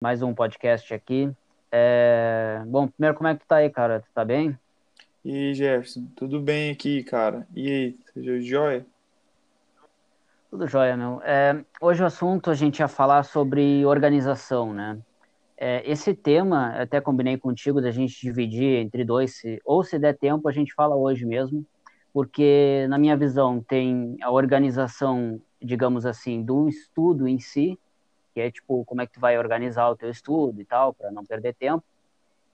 mais um podcast aqui. É... Bom, primeiro, como é que tu tá aí, cara? Tu tá bem? E aí, Jefferson, tudo bem aqui, cara? E aí, seja joia? Tudo jóia, meu. É, hoje o assunto a gente ia falar sobre organização, né? É, esse tema, até combinei contigo da gente dividir entre dois, se, ou se der tempo, a gente fala hoje mesmo, porque, na minha visão, tem a organização, digamos assim, do estudo em si, que é tipo como é que tu vai organizar o teu estudo e tal, para não perder tempo,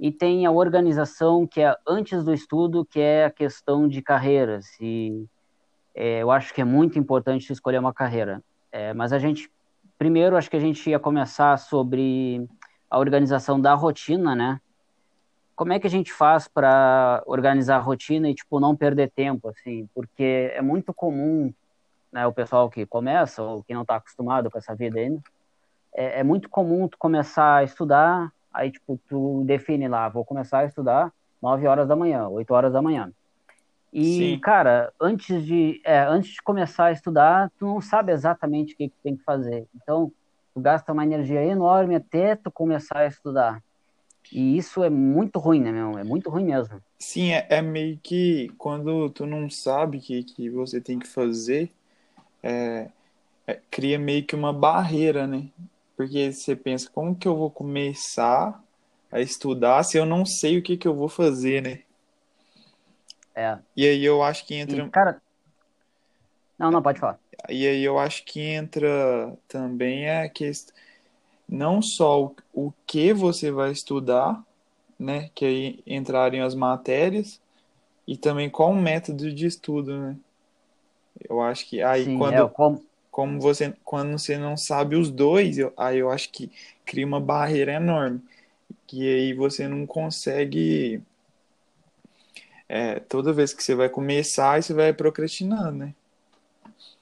e tem a organização que é antes do estudo, que é a questão de carreiras, e é, eu acho que é muito importante escolher uma carreira. É, mas a gente, primeiro, acho que a gente ia começar sobre a organização da rotina, né? Como é que a gente faz para organizar a rotina e, tipo, não perder tempo, assim? Porque é muito comum, né, o pessoal que começa ou que não está acostumado com essa vida ainda, é, é muito comum tu começar a estudar, aí, tipo, tu define lá, vou começar a estudar 9 horas da manhã, 8 horas da manhã. E, Sim. cara, antes de, é, antes de começar a estudar, tu não sabe exatamente o que, que tem que fazer. Então, tu gasta uma energia enorme até tu começar a estudar. E isso é muito ruim, né, meu? É muito ruim mesmo. Sim, é, é meio que quando tu não sabe o que, que você tem que fazer, é, é, cria meio que uma barreira, né? Porque você pensa, como que eu vou começar a estudar se eu não sei o que, que eu vou fazer, né? É. E aí eu acho que entra. E, cara. Não, não, pode falar. E aí eu acho que entra também a questão. Não só o, o que você vai estudar, né? Que aí entrarem as matérias, e também qual o método de estudo, né? Eu acho que aí Sim, quando. É, como... como você quando você não sabe os dois, eu, aí eu acho que cria uma barreira enorme. Que aí você não consegue é, toda vez que você vai começar, você vai procrastinando, né?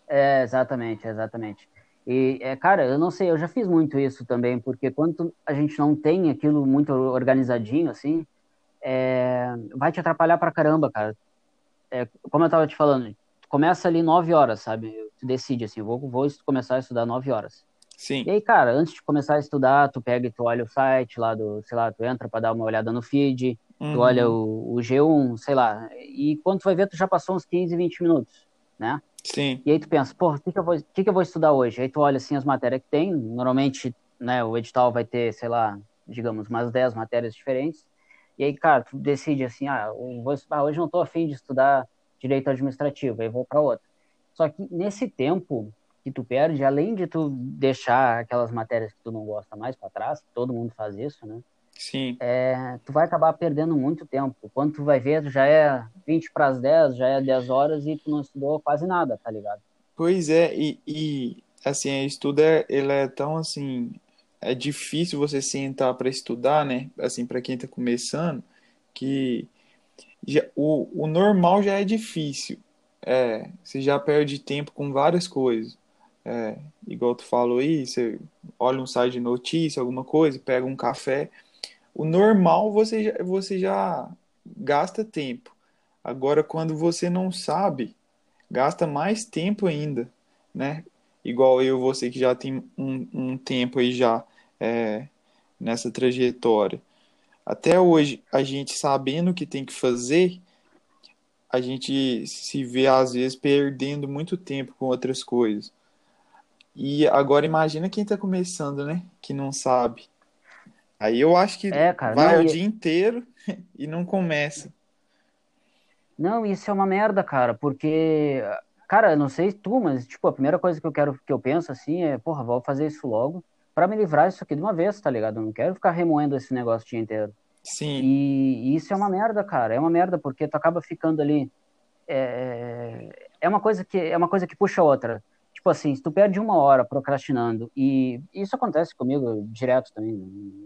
É, exatamente, exatamente. E, é, cara, eu não sei, eu já fiz muito isso também, porque quando a gente não tem aquilo muito organizadinho, assim, é, vai te atrapalhar pra caramba, cara. É, como eu tava te falando, começa ali nove horas, sabe? Tu decide, assim, vou, vou começar a estudar nove horas. Sim. E aí, cara, antes de começar a estudar, tu pega e tu olha o site lá do, sei lá, tu entra para dar uma olhada no feed, Uhum. Tu olha o, o, G1, sei lá, e quando tu vai ver, tu já passou uns 15, 20 minutos, né? Sim. E aí tu pensa, pô, o que, que, eu vou, que, que eu vou estudar hoje? Aí tu olha assim as matérias que tem, normalmente, né, o edital vai ter, sei lá, digamos, umas 10 matérias diferentes. E aí, cara, tu decide assim, ah, vou estudar, hoje não tô afim de estudar direito administrativo, aí vou para outra. Só que nesse tempo que tu perde, além de tu deixar aquelas matérias que tu não gosta mais para trás, todo mundo faz isso, né? Sim. É, tu vai acabar perdendo muito tempo. Quando tu vai ver, já é 20 para as 10, já é 10 horas e tu não estudou quase nada, tá ligado? Pois é, e, e assim, estudo é, ele é tão assim, é difícil você sentar para estudar, né? Assim, para quem tá começando, que já, o, o normal já é difícil. É, você já perde tempo com várias coisas. É, igual tu falou aí, você olha um site de notícia, alguma coisa, pega um café, o normal você já, você já gasta tempo. Agora, quando você não sabe, gasta mais tempo ainda, né? Igual eu, você que já tem um, um tempo aí já é, nessa trajetória. Até hoje, a gente sabendo o que tem que fazer, a gente se vê às vezes perdendo muito tempo com outras coisas. E agora imagina quem está começando, né? Que não sabe. Aí eu acho que é, cara, vai não, o dia inteiro e não começa. Não, isso é uma merda, cara, porque, cara, não sei tu, mas, tipo, a primeira coisa que eu quero, que eu penso, assim, é, porra, vou fazer isso logo para me livrar disso aqui de uma vez, tá ligado? Eu não quero ficar remoendo esse negócio o dia inteiro. Sim. E, isso é uma merda, cara, é uma merda, porque tu acaba ficando ali, é, é uma coisa que, é uma coisa que puxa outra. Tipo assim, se tu perde uma hora procrastinando, e isso acontece comigo direto também,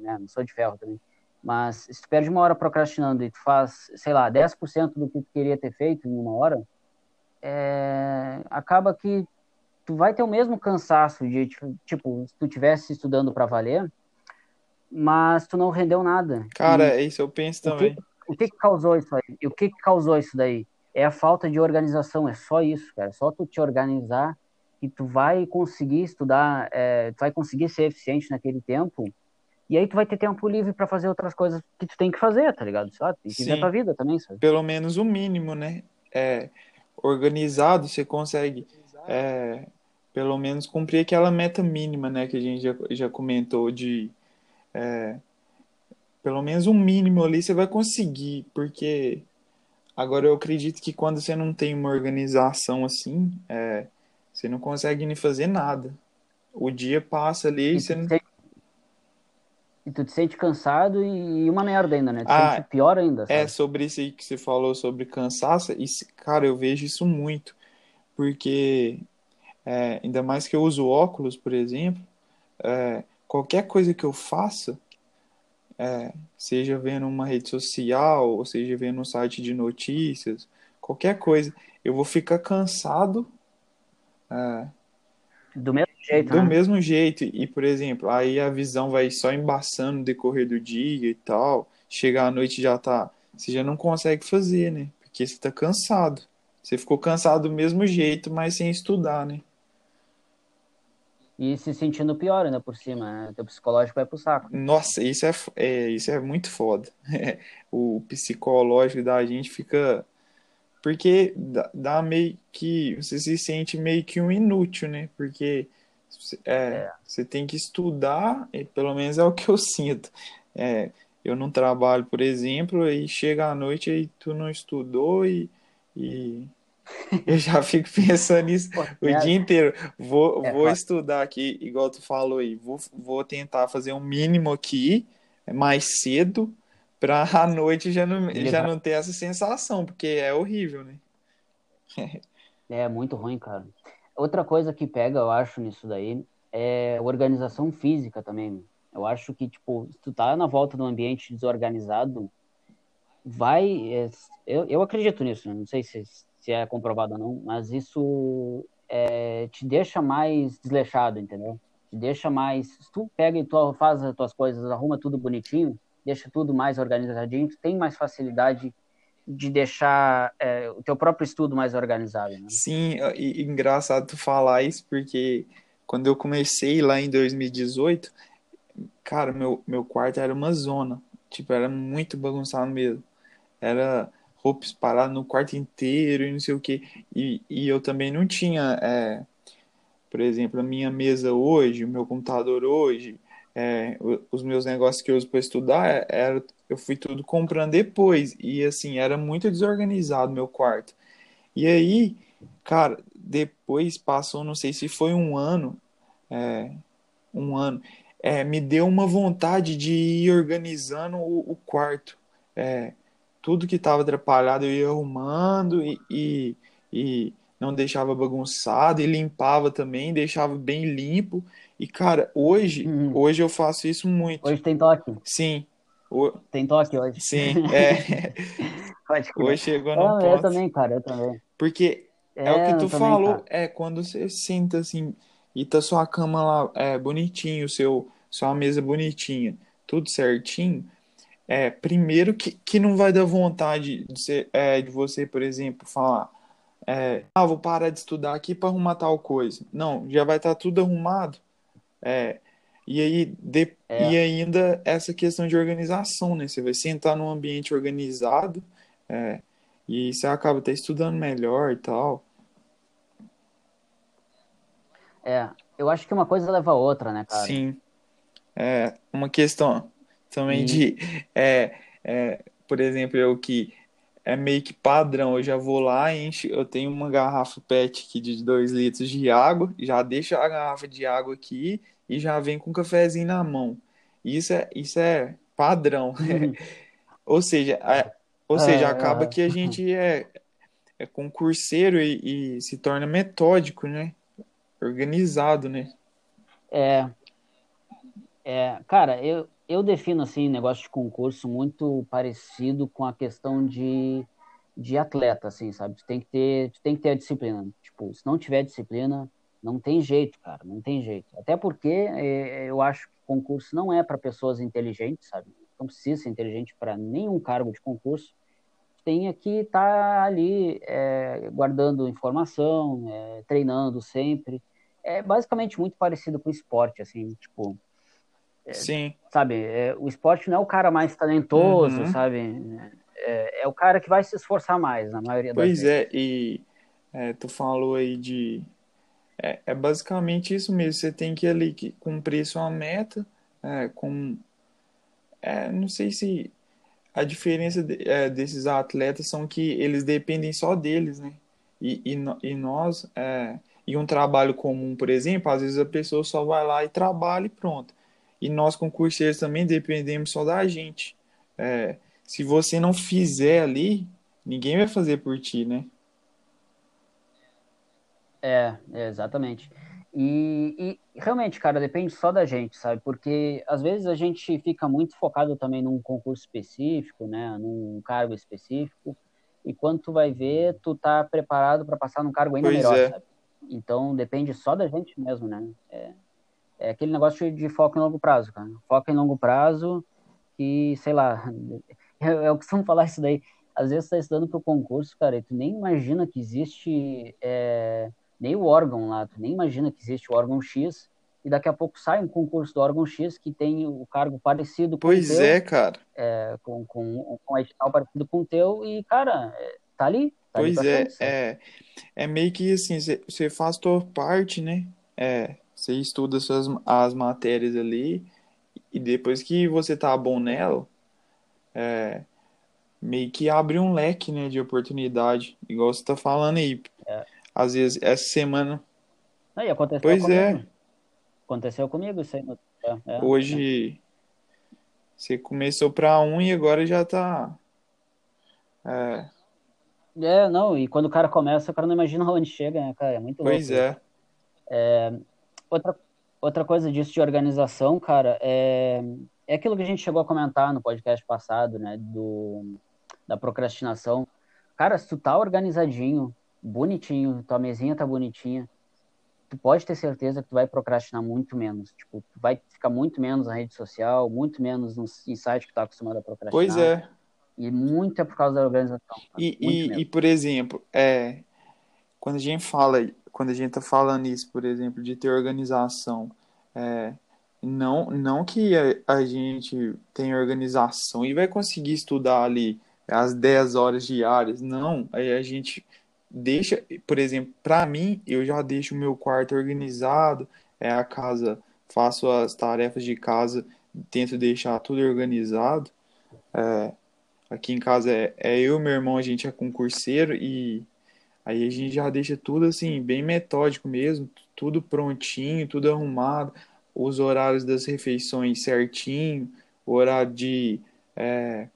né? Não sou de ferro também. Mas se tu perde uma hora procrastinando e tu faz, sei lá, 10% do que tu queria ter feito em uma hora, é, acaba que tu vai ter o mesmo cansaço de, tipo, se tu tivesse estudando para valer, mas tu não rendeu nada. Cara, e isso eu penso também. Que, o que, que causou isso aí? E o que, que causou isso daí? É a falta de organização, é só isso, cara. É só tu te organizar que tu vai conseguir estudar, é, tu vai conseguir ser eficiente naquele tempo E aí tu vai ter tempo livre para fazer outras coisas que tu tem que fazer, tá ligado? Sabe? Tem que viver a tua vida também, sabe? Pelo menos o mínimo, né? É, organizado, você consegue é, pelo menos cumprir aquela meta mínima, né? Que a gente já, já comentou de é, pelo menos um mínimo ali você vai conseguir, porque agora eu acredito que quando você não tem uma organização assim, é, você não consegue nem fazer nada. O dia passa ali e, e você não. E tu te sente cansado e uma merda ainda, né? Tu ah, sente pior ainda. É, sabe? É, sobre isso aí que você falou sobre cansaço, isso, cara, eu vejo isso muito. Porque, é, ainda mais que eu uso óculos, por exemplo, é, qualquer coisa que eu faça, é, seja vendo uma rede social, ou seja vendo um site de notícias, qualquer coisa, eu vou ficar cansado. É, do mesmo jeito. Do né? mesmo jeito. E, por exemplo, aí a visão vai só embaçando no decorrer do dia e tal. Chegar à noite já tá. Você já não consegue fazer, né? Porque você tá cansado. Você ficou cansado do mesmo jeito, mas sem estudar, né? E se sentindo pior ainda por cima, né? Teu psicológico vai pro saco. Nossa, isso é, é isso é muito foda. o psicológico da gente fica porque dá, dá, meio que você se sente meio que um inútil, né? Porque é, é. você tem que estudar, e pelo menos é o que eu sinto. É, eu não trabalho, por exemplo, e chega à noite e tu não estudou e, e eu já fico pensando nisso Pô, o é, dia inteiro. Vou, é, vou estudar aqui, igual tu falou aí, vou, vou tentar fazer um mínimo aqui mais cedo pra à noite já não, já não ter essa sensação, porque é horrível, né? é muito ruim, cara. Outra coisa que pega, eu acho, nisso daí, é organização física também. Eu acho que, tipo, se tu tá na volta do ambiente desorganizado, vai. É, eu, eu acredito nisso, né? não sei se, se é comprovado ou não, mas isso é, te deixa mais desleixado, entendeu? Te deixa mais. Se tu pega e tu faz as tuas coisas, arruma tudo bonitinho, deixa tudo mais organizadinho, tu tem mais facilidade de deixar é, o teu próprio estudo mais organizado. Né? Sim, e, e engraçado tu falar isso, porque quando eu comecei lá em 2018, cara, meu, meu quarto era uma zona. Tipo, era muito bagunçado mesmo. Era roupas paradas no quarto inteiro e não sei o que. E, e eu também não tinha, é, por exemplo, a minha mesa hoje, o meu computador hoje, é, os meus negócios que eu uso para estudar, é, era, eu fui tudo comprando depois. E assim, era muito desorganizado meu quarto. E aí, cara, depois passou, não sei se foi um ano, é, um ano, é, me deu uma vontade de ir organizando o, o quarto. É, tudo que estava atrapalhado eu ia arrumando e, e, e não deixava bagunçado e limpava também, deixava bem limpo. E, cara, hoje, uhum. hoje eu faço isso muito. Hoje tem toque? Sim. O... Tem toque hoje? Sim, é. hoje chegou no ponto. Eu também, cara, eu também. Porque é, é o que tu também, falou, cara. é quando você senta assim e tá sua cama lá é, bonitinho, seu, sua mesa bonitinha, tudo certinho, é, primeiro que, que não vai dar vontade de, ser, é, de você, por exemplo, falar é, ah, vou parar de estudar aqui para arrumar tal coisa. Não, já vai estar tá tudo arrumado. É, e aí de, é. e ainda essa questão de organização, né? Você vai sentar num ambiente organizado é, e você acaba até estudando melhor e tal. É, eu acho que uma coisa leva a outra, né, cara? Sim. É, uma questão também de, é, é, por exemplo, eu que é meio que padrão. Eu já vou lá, enche, eu tenho uma garrafa PET aqui de 2 litros de água, já deixo a garrafa de água aqui e já vem com um cafezinho na mão. Isso é, isso é padrão. Uhum. ou seja, é, ou seja, acaba é. que a gente é, é concurseiro e, e se torna metódico, né? Organizado, né? É, é, cara, eu, eu defino assim negócio de concurso muito parecido com a questão de, de atleta, assim, sabe? Tu tem que ter, tem que ter a disciplina. Tipo, se não tiver disciplina, não tem jeito, cara, não tem jeito. Até porque é, eu acho que concurso não é para pessoas inteligentes, sabe? Não precisa ser inteligente para nenhum cargo de concurso. Tem que estar tá ali é, guardando informação, é, treinando sempre. É basicamente muito parecido com esporte, assim, tipo, Sim. Sabe, é, o esporte não é o cara mais talentoso, Uhum. sabe? É, é o cara que vai se esforçar mais, na maioria das Pois vezes. é, e é, tu falou aí de. É, é basicamente isso mesmo. Você tem que ali que cumprir sua meta. É, com, é, não sei se a diferença de- é, desses atletas são que eles dependem só deles, né? E, e, e nós, é, e um trabalho comum, por exemplo, às vezes a pessoa só vai lá e trabalha e pronto. E nós, concurseiros, também dependemos só da gente. É, se você não fizer ali, ninguém vai fazer por ti, né? É, é, exatamente. E, e realmente, cara, depende só da gente, sabe? Porque às vezes a gente fica muito focado também num concurso específico, né? Num cargo específico. E quando tu vai ver, tu tá preparado para passar num cargo ainda Pois melhor, é. sabe? Então depende só da gente mesmo, né? É, é aquele negócio de, foco em longo prazo, cara. Foco em longo prazo que, sei lá, eu, eu costumo falar isso daí. Às vezes tu tá estudando pro concurso, cara, e tu nem imagina que existe é, nem o órgão lá, tu nem imagina que existe o órgão X, e daqui a pouco sai um concurso do órgão X que tem o cargo parecido com o Pois teu, é, cara. é, com, com, com um edital parecido com o teu, e, cara, é, tá ali, tá ali Pois pra é, é, é meio que assim, você você faz tua parte, né? É, você estuda suas, as matérias ali, e depois que você tá bom nela, é, meio que abre um leque, né, de oportunidade, igual você tá falando aí. É. Às vezes, essa semana, e aconteceu pois é, comigo, aconteceu comigo isso aí. no- é, é, é. hoje você começou pra um e agora já tá. É, É, não, e quando o cara começa, o cara não imagina onde chega, né, cara? É muito louco pois isso. é, Outra, outra coisa disso de organização, cara, é, é aquilo que a gente chegou a comentar no podcast passado, né, do, da procrastinação. Cara, se tu tá organizadinho, bonitinho, tua mesinha tá bonitinha, tu pode ter certeza que tu vai procrastinar muito menos. Tipo, tu vai ficar muito menos na rede social, muito menos no, em site que tu tá acostumado a procrastinar. pois é. E muito é por causa da organização. cara. E, e, e, por exemplo, é, quando a gente fala, quando a gente tá falando isso, por exemplo, de ter organização, é, não, não que a, a gente tenha organização e vai conseguir estudar ali as 10 horas diárias, não, aí a gente deixa, por exemplo, para mim, eu já deixo o meu quarto organizado, é a casa, faço as tarefas de casa, tento deixar tudo organizado. É, aqui em casa é, é eu e meu irmão, a gente é concurseiro e Aí a gente já deixa tudo assim, bem metódico mesmo, tudo prontinho, tudo arrumado, os horários das refeições certinho, o horário de é,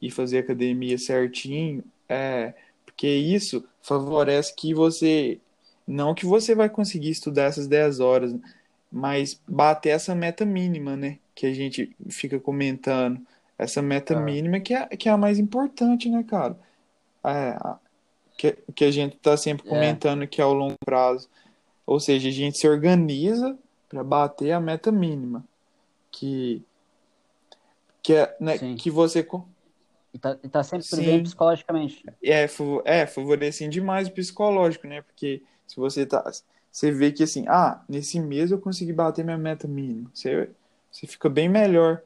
ir fazer academia certinho, é, porque isso favorece que você, não que você vai conseguir estudar essas 10 horas, mas bater essa meta mínima, né? Que a gente fica comentando, essa meta Ah. mínima que é, que é a mais importante, né, cara? É, que, que a gente está sempre É. comentando que é o longo prazo. Ou seja, a gente se organiza para bater a meta mínima. Que, que, é, né, Sim. que você E tá, e tá sempre Sim. bem psicologicamente. é, é favorecendo demais o psicológico, né? Porque se você tá. Você vê que assim, ah, nesse mês eu consegui bater minha meta mínima. Você, você fica bem melhor.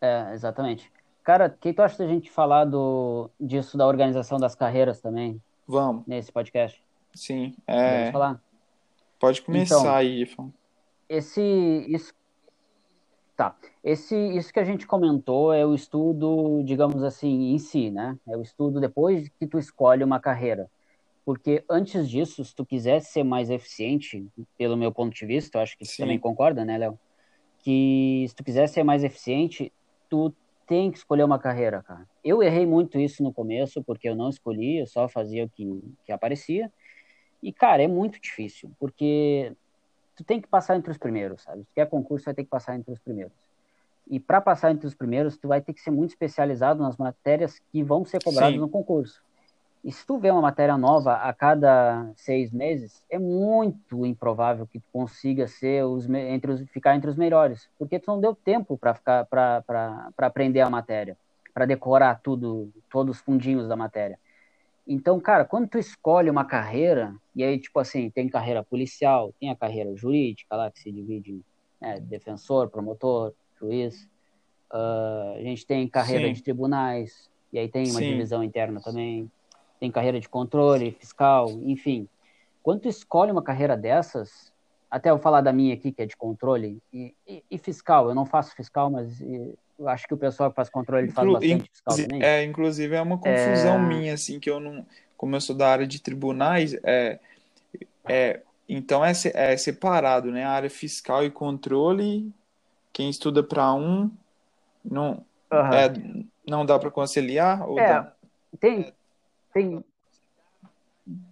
É, exatamente. Cara, o que tu acha da gente falar do, disso da organização das carreiras também, Vamos, nesse podcast? sim. É, falar? pode começar Então, aí, Ifan. Esse, isso, tá. Esse, isso que a gente comentou é o estudo, digamos assim, em si, né? É o estudo depois que tu escolhe uma carreira. Porque antes disso, se tu quisesse ser mais eficiente, pelo meu ponto de vista, eu acho que tu Sim. também concorda, né, Léo? Que se tu quiser ser mais eficiente, tu tem que escolher uma carreira, cara. Eu errei muito isso no começo, porque eu não escolhi, eu só fazia o que, que aparecia. E, cara, é muito difícil, porque tu tem que passar entre os primeiros, sabe? Se quer concurso, vai ter que passar entre os primeiros. E para passar entre os primeiros, tu vai ter que ser muito especializado nas matérias que vão ser cobradas Sim. no concurso. E se tu vê uma matéria nova a cada seis meses, é muito improvável que tu consiga ser os, entre os, ficar entre os melhores, porque tu não deu tempo para ficar para aprender a matéria, para decorar tudo, todos os fundinhos da matéria. Então, cara, quando tu escolhe uma carreira, e aí, tipo assim, tem carreira policial, tem a carreira jurídica lá, que se divide em né, defensor, promotor, juiz, uh, a gente tem carreira Sim. de tribunais, e aí tem uma Sim. divisão interna também, tem carreira de controle fiscal, enfim. Quando tu escolhe uma carreira dessas, até eu falar da minha aqui, que é de controle, e, e, e fiscal, eu não faço fiscal, mas eu acho que o pessoal que faz controle faz bastante fiscal também. É, inclusive é uma confusão é... minha, assim, que eu não, como eu sou da área de tribunais, é, é, então é, é separado, né? A área fiscal e controle, quem estuda para um, não, uhum. é, não dá para conciliar? Ou é, dá? tem, tem,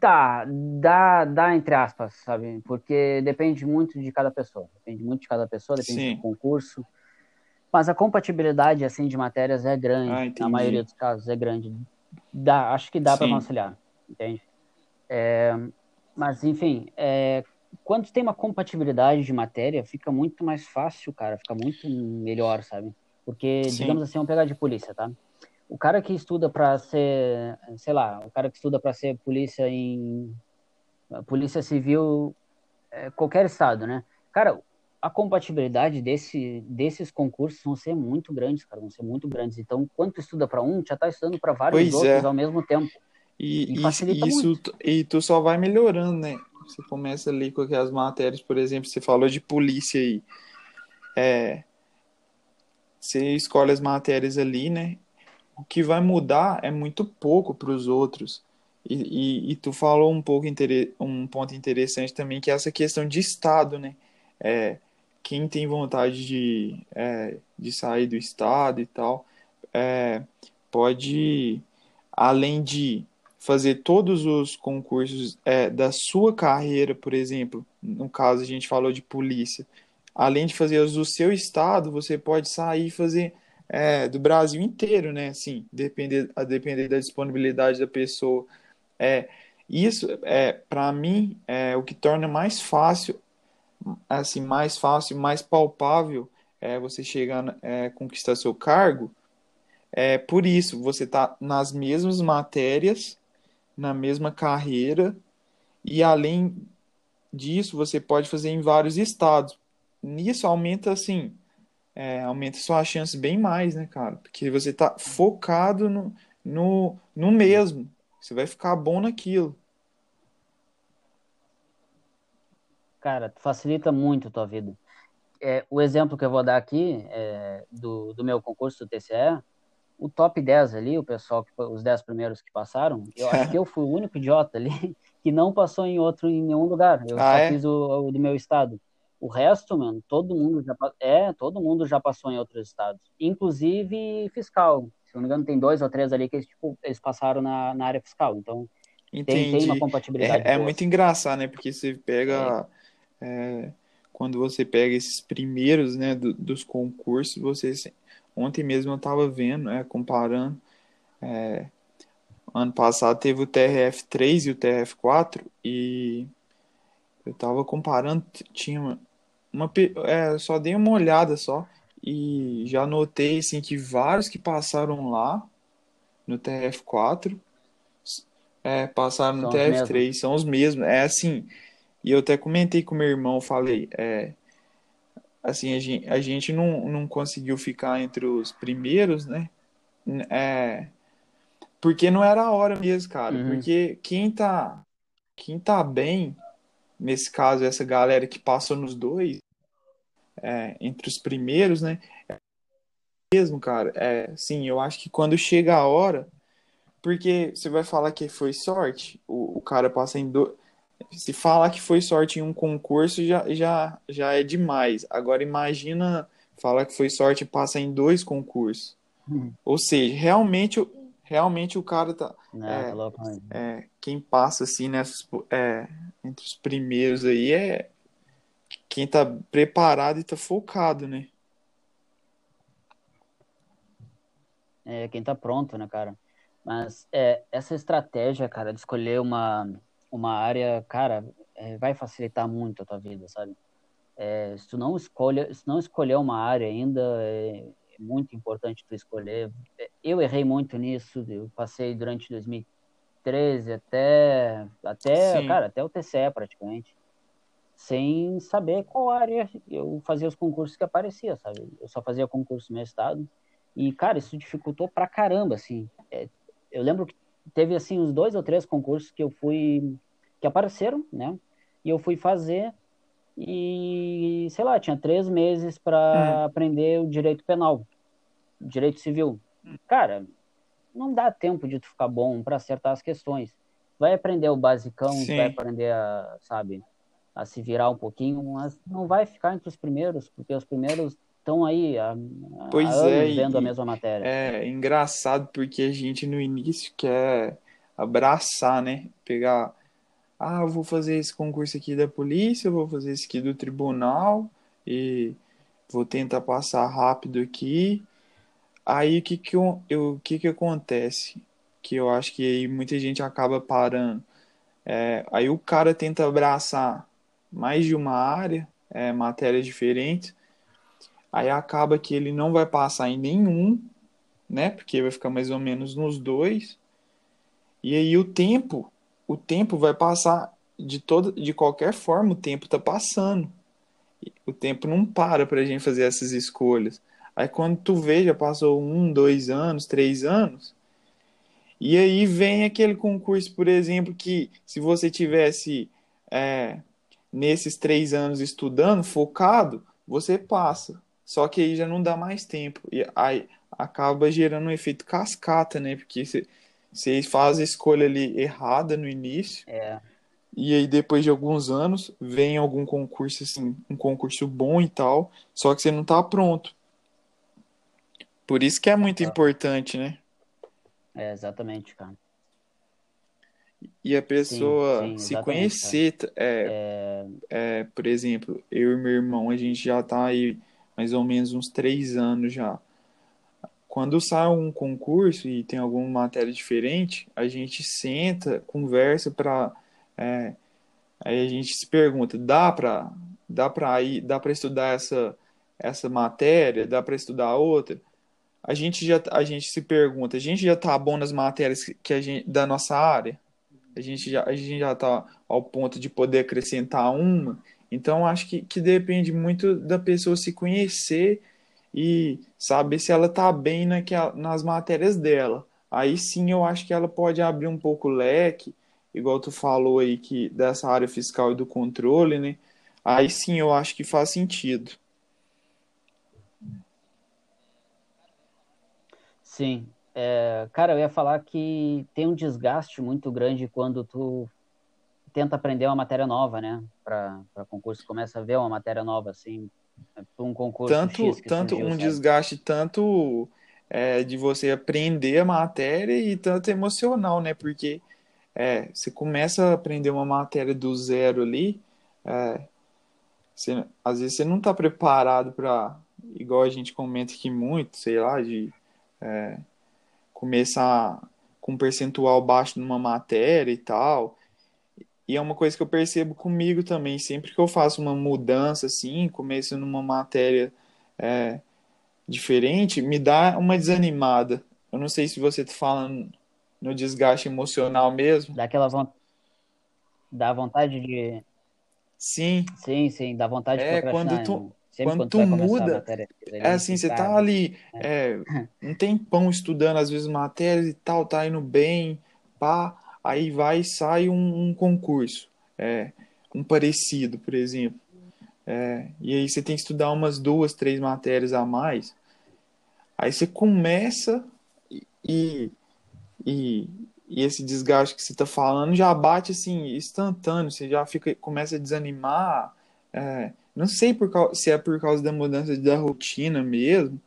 Dá, dá, dá entre aspas, sabe? Porque depende muito de cada pessoa. Depende muito de cada pessoa, depende Sim. do concurso. Mas a compatibilidade assim de matérias é grande, ah, na maioria dos casos é grande. Dá, acho que dá para conciliar, entende? É, mas enfim, é, quando tem uma compatibilidade de matéria, fica muito mais fácil, cara, fica muito melhor, sabe? Porque, Sim. digamos assim, vamos pegar de polícia, tá? O cara que estuda para ser, sei lá, o cara que estuda para ser polícia em polícia civil, é, qualquer estado, né? Cara, a compatibilidade desse, desses concursos vão ser muito grandes, cara, vão ser muito grandes. Então, quando tu estuda para um, já tá estudando para vários pois outros é. ao mesmo tempo. E, e isso, muito. E tu só vai melhorando, né? Você começa ali com aquelas matérias, por exemplo, você falou de polícia aí. É, você escolhe as matérias ali, né? O que vai mudar é muito pouco para os outros. E, e, e, tu falou um pouco um ponto interessante também, que é essa questão de Estado, né? É, quem tem vontade de, é, de sair do estado e tal, é, pode, além de fazer todos os concursos é, da sua carreira, por exemplo, no caso a gente falou de polícia, além de fazer os do seu estado, você pode sair e fazer é, do Brasil inteiro, né? Assim, depender, a depender da disponibilidade da pessoa. É, isso, é, para mim, é o que torna mais fácil assim mais fácil, mais palpável é, você chegar é, conquistar seu cargo. É por isso você está nas mesmas matérias, na mesma carreira e além disso você pode fazer em vários estados. Nisso aumenta assim, é, aumenta sua chance bem mais, né, cara? Porque você está focado no, no, no mesmo. Você vai ficar bom naquilo. Cara, facilita muito a tua vida. É, o exemplo que eu vou dar aqui é do, do meu concurso do TCE, o top 10 ali, o pessoal, que, os 10 primeiros que passaram, eu acho que eu fui o único idiota ali que não passou em outro, em nenhum lugar. Eu ah, só é? fiz o, o, do meu estado. O resto, mano, todo mundo já é, todo mundo já passou em outros estados, inclusive fiscal. Se não me engano, tem dois ou três ali que tipo, eles passaram na, na área fiscal. Então, tem, tem, uma compatibilidade. É, é muito engraçado, né? Porque você pega é é, quando você pega esses primeiros né, do, dos concursos, você ontem mesmo eu estava vendo, é, comparando. É, ano passado teve o TRF3 e o TRF4 e eu estava comparando, tinha uma, é, só dei uma olhada só e já notei assim que vários que passaram lá no TRF4 é, passaram no TRF3, são os mesmos. É assim, e eu até comentei com meu irmão, falei, é, assim, a gente, a gente não, não conseguiu ficar entre os primeiros, né? É, porque não era a hora mesmo, cara. Uhum. Porque quem tá, quem tá bem, nesse caso, essa galera que passou nos dois, é, entre os primeiros, né? É mesmo, cara. É, sim, eu acho que quando chega a hora, porque você vai falar que foi sorte, o, o cara passa em dois se falar que foi sorte em um concurso já, já, já é demais. Agora imagina falar que foi sorte e passa em dois concursos. Hum. Ou seja, realmente, realmente o cara tá. É, tá é, quem passa assim nessas, é, entre os primeiros aí é quem tá preparado e tá focado, né? É, quem tá pronto, né, cara? Mas é, essa estratégia, cara, de escolher uma uma área, cara, é, vai facilitar muito a tua vida, sabe? É, se tu não escolhe, se não escolher uma área ainda, é, é muito importante tu escolher. Eu errei muito nisso, eu passei durante 2013, 2013 até, até, Sim. cara, até o TCE praticamente, sem saber qual área eu fazia os concursos que aparecia, sabe? Eu só fazia concurso no meu estado e, cara, isso dificultou pra caramba, assim. É, eu lembro que teve, assim, uns dois ou três concursos que eu fui, que apareceram, né? E eu fui fazer e, sei lá, tinha três meses para Hum. aprender o direito penal, direito civil. Cara, não dá tempo de tu ficar bom para acertar as questões. Vai aprender o basicão, Sim. vai aprender a, sabe, a se virar um pouquinho, mas não vai ficar entre os primeiros, porque os primeiros estão aí há, há Pois anos é, e- vendo a mesma matéria. É engraçado porque a gente no início quer abraçar, né? Pegar, ah, eu vou fazer esse concurso aqui da polícia, eu vou fazer esse aqui do tribunal e vou tentar passar rápido aqui. Aí o que que, eu, eu- que que acontece? Que eu acho que aí muita gente acaba parando. É, aí o cara tenta abraçar mais de uma área, é, matérias diferentes, aí acaba que ele não vai passar em nenhum, né? Porque vai ficar mais ou menos nos dois. E aí o tempo, o tempo vai passar de toda, de qualquer forma, o tempo tá passando. O tempo não para pra gente fazer essas escolhas. Aí quando tu vê, já passou um, dois anos, três anos, e aí vem aquele concurso, por exemplo, que se você tivesse é, nesses três anos estudando, focado, você passa. Só que aí já não dá mais tempo. E aí acaba gerando um efeito cascata, né? Porque você, faz a escolha ali errada no início, É, e aí depois de alguns anos vem algum concurso, assim, um concurso bom e tal, só que você não tá pronto. Por isso que é muito Ah. importante, né? é exatamente, cara. E a pessoa sim, se exatamente, conhecer, t- é, é, por exemplo, eu e meu irmão, a gente já tá aí mais ou menos uns três anos já. Quando sai um concurso e tem alguma matéria diferente, a gente senta, conversa para, aí a gente se pergunta, dá para, dá para ir, dá para estudar essa essa matéria, dá para estudar outra? A gente já, a gente se pergunta, a gente já tá bom nas matérias que a gente, da nossa área? A gente já, a gente já tá ao ponto de poder acrescentar uma. Então, acho que, que depende muito da pessoa se conhecer e saber se ela tá bem naquela, nas matérias dela. Aí sim eu acho que ela pode abrir um pouco o leque, igual tu falou aí que dessa área fiscal e do controle, né? Aí sim eu acho que faz sentido. Sim. É, cara, eu ia falar que tem um desgaste muito grande quando tu tenta aprender uma matéria nova, né? Para concurso, começa a ver uma matéria nova, assim, para um concurso Tanto, tanto surgiu, um sabe? desgaste tanto é, de você aprender a matéria e tanto emocional, né? Porque é, você começa a aprender uma matéria do zero ali, é, você- às vezes você não está preparado para, igual a gente comenta aqui muito, sei lá, de é, começar com um percentual baixo numa matéria e tal. E é uma coisa que eu percebo comigo também, sempre que eu faço uma mudança assim, começo numa matéria é, diferente, me dá uma desanimada. Eu não sei se você tá falando no desgaste emocional mesmo. Dá aquela von... dá vontade de. Sim, Sim, sim, dá vontade de É, procrastinar. quando tu-? Sempre quando quando tu muda, matéria, é assim, você tá cara, ali é, um tempão estudando às vezes matérias e tal, tá indo bem, pá, aí vai e sai um, um concurso, é, um parecido, por exemplo. É, e aí você tem que estudar umas duas, três matérias a mais. Aí você começa e, e, e esse desgaste que você está falando já bate assim, instantâneo, você já fica, começa a desanimar. é, não sei por se é por causa da mudança da rotina mesmo,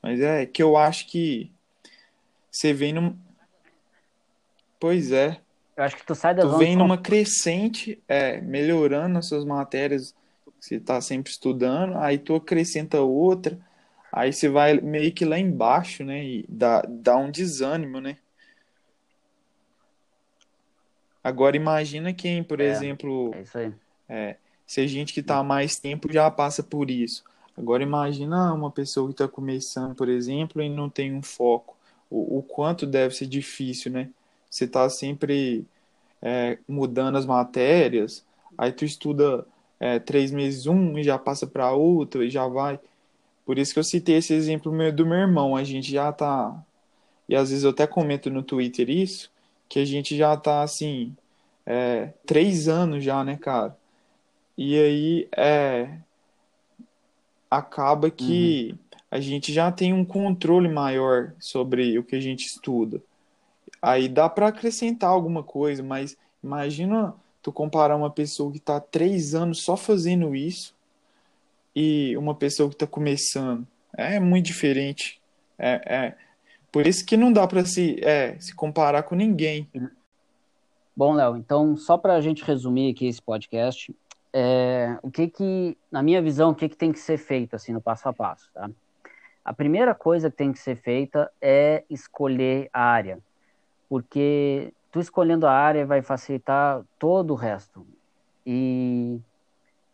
mas é que eu acho que você vem num. Pois é, Eu acho que tu sai da tu zona vem numa crescente, é, melhorando as suas matérias que você está sempre estudando, aí tu acrescenta outra, aí você vai meio que lá embaixo, né? E dá, dá um desânimo, né? Agora imagina quem, por É. exemplo, É isso aí. Se a gente que está há mais tempo já passa por isso. Agora imagina uma pessoa que está começando, por exemplo, e não tem um foco. O, o quanto deve ser difícil, né? você tá sempre é, mudando as matérias, aí tu estuda é, três meses um e já passa para outro e já vai. Por isso que eu citei esse exemplo do meu irmão. A gente já tá. E às vezes eu até comento no Twitter isso, que a gente já tá assim, é, três anos já, né, cara? E aí é, acaba que uhum. a gente já tem um controle maior sobre o que a gente estuda. Aí dá para acrescentar alguma coisa, mas imagina tu comparar uma pessoa que está três anos só fazendo isso e uma pessoa que está começando. É muito diferente. É, é, por isso que não dá para se, é, se comparar com ninguém. Bom, Léo, então só para a gente resumir aqui esse podcast, é, o que que, na minha visão, o que que tem que ser feito assim no passo a passo, tá? A primeira coisa que tem que ser feita é escolher a área porque tu escolhendo a área vai facilitar todo o resto. E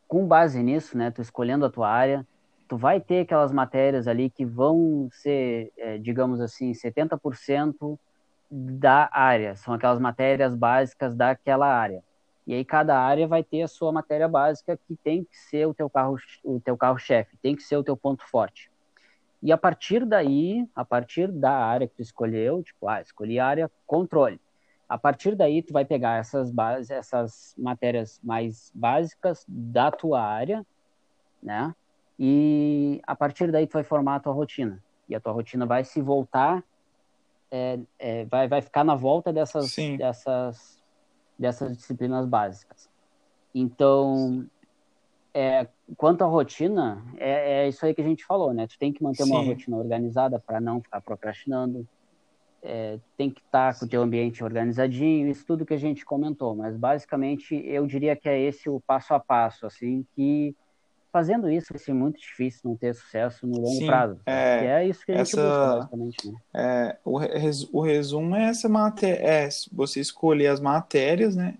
com base nisso, né, tu escolhendo a tua área, tu vai ter aquelas matérias ali que vão ser, é, digamos assim, 70% da área, são aquelas matérias básicas daquela área. E aí cada área vai ter a sua matéria básica que tem que ser o teu carro o teu carro chefe, tem que ser o teu ponto forte. E a partir daí, a partir da área que tu escolheu, tipo, ah, escolhi a área controle. A partir daí, tu vai pegar essas bases, essas matérias mais básicas da tua área, né? E a partir daí, tu vai formar a tua rotina. E a tua rotina vai se voltar, é, é, vai, vai ficar na volta dessas, dessas, dessas disciplinas básicas. Então, é, quanto à rotina, é, é, isso aí que a gente falou, né? Tu tem que manter Sim. uma rotina organizada para não ficar procrastinando. É, tem que estar tá com o teu ambiente organizadinho, isso tudo que a gente comentou. Mas basicamente eu diria que é esse o passo a passo, assim, que fazendo isso vai ser muito difícil não ter sucesso no longo Sim, prazo. É, é isso que a gente essa, busca, basicamente. Né? É, o, res, o resumo é essa matéria, é você escolher as matérias, né?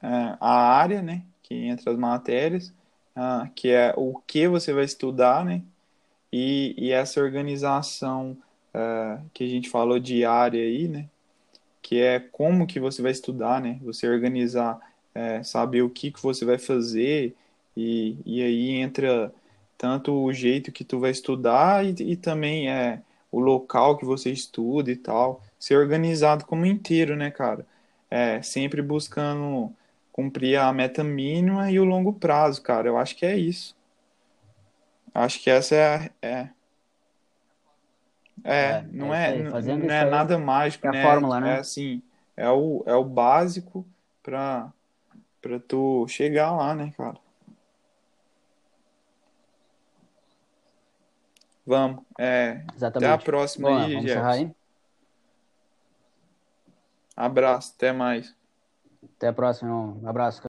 É, a área, né? Que entra as matérias ah, que é o que você vai estudar, né? E, e essa organização uh, que a gente falou diária aí, né? Que é como que você vai estudar, né? Você organizar, é, saber o que, que você vai fazer e, e aí entra tanto o jeito que tu vai estudar e, e também é o local que você estuda e tal. Ser organizado como inteiro, né, cara? É, sempre buscando cumprir a meta mínima e o longo prazo, cara. Eu acho que é isso. Acho que essa é a, é, é, é não é, é não é nada mágico, é né? A fórmula, né? É assim, é o, é o básico para para tu chegar lá, né, cara? Vamos. É, Exatamente. Até a próxima Bom, aí, vamos Jefferson. aí? Abraço, até mais. Até a próxima, Um abraço.